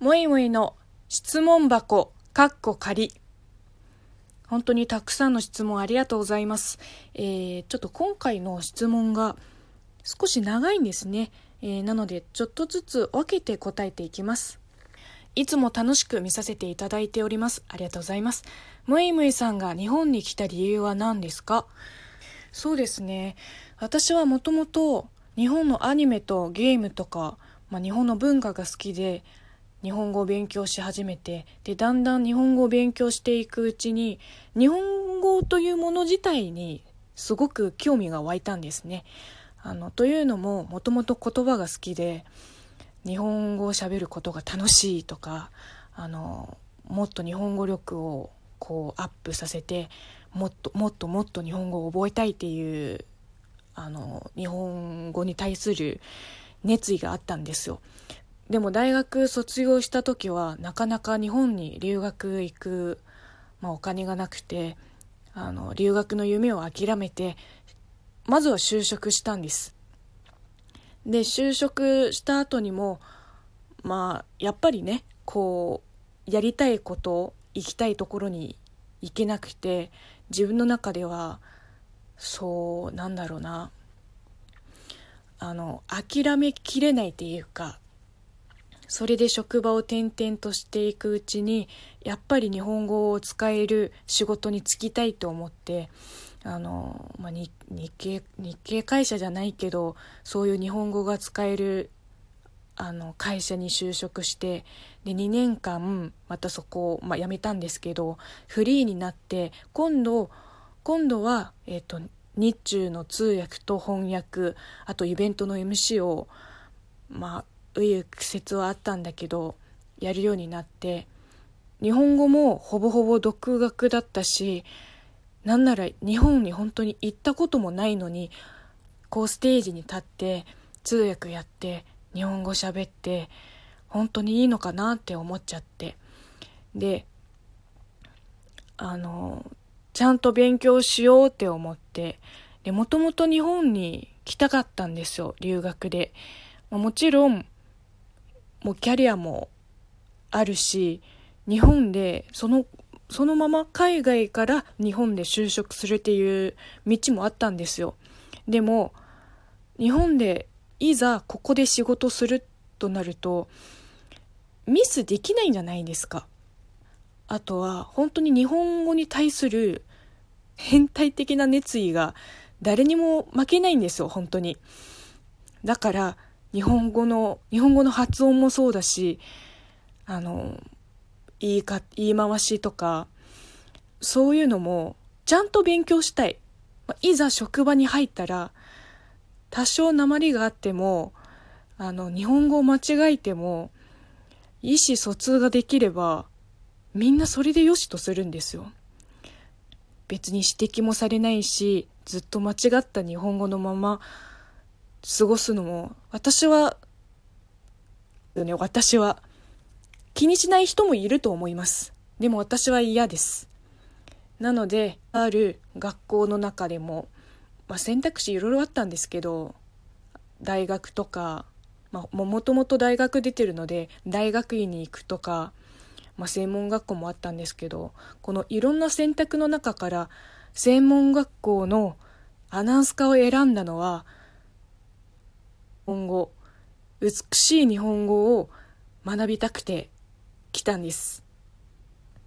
もいもいの質問箱、かっこ仮。本当にたくさんの質問ありがとうございます。えー、ちょっと今回の質問が少し長いんですね。えー、なので、ちょっとずつ分けて答えていきます。いつも楽しく見させていただいております。ありがとうございます。むいむいさんが日本に来た理由は何ですか？そうですね。私はもともと日本のアニメとゲームとか、まあ、日本の文化が好きで、日本語を勉強し始めてでだんだん日本語を勉強していくうちに日本語というもの自体にすごく興味が湧いたんですね。あのというのももともと言葉が好きで日本語をしゃべることが楽しいとかあのもっと日本語力をこうアップさせてもっともっともっと日本語を覚えたいっていうあの日本語に対する熱意があったんですよ。でも大学卒業した時はなかなか日本に留学行く、まあ、お金がなくてあの留学の夢を諦めてまずは就職したんです。で就職した後にもまあやっぱりねこうやりたいこと行きたいところに行けなくて自分の中ではそうなんだろうな。あの諦めきれないっていうかそれで職場を転々としていくうちにやっぱり日本語を使える仕事に就きたいと思ってあの、まあ、日系日系会社じゃないけどそういう日本語が使えるあの会社に就職してで2年間またそこを、まあ、辞めたんですけどフリーになって今度今度は、えーと、日中の通訳と翻訳あとイベントの MC をまあ紆余曲折はあったんだけどやるようになって日本語もほぼほぼ独学だったしなんなら日本に本当に行ったこともないのにこうステージに立って通訳やって日本語喋って本当にいいのかなって思っちゃって。であのちゃんと勉強しようって思ってでもともと日本に来たかったんですよ留学で。もちろんもうキャリアもあるし日本でそのそのまま海外から日本で就職するっていう道もあったんですよ。でも日本でいざここで仕事するとなるとミスできないんじゃないですか。あとは本当に日本語に対する変態的な熱意が誰にも負けないんですよ本当に。だから日本語の日本語の発音もそうだしあの言いか言い回しとかそういうのもちゃんと勉強したい。いざ職場に入ったら多少鉛があってもあの日本語を間違えても意思疎通ができればみんなそれでよしとするんですよ。別に指摘もされないしずっと間違った日本語のまま過ごすのも私はね私は気にしない人もいると思います。でも私は嫌です。なのである学校の中でも、まあ、選択肢いろいろあったんですけど大学とか、まあ、もともと大学出てるので大学院に行くとか、まあ、専門学校もあったんですけどこのいろんな選択の中から専門学校のアナウンス科を選んだのは本語美しい日本語を学びたくて来たんです。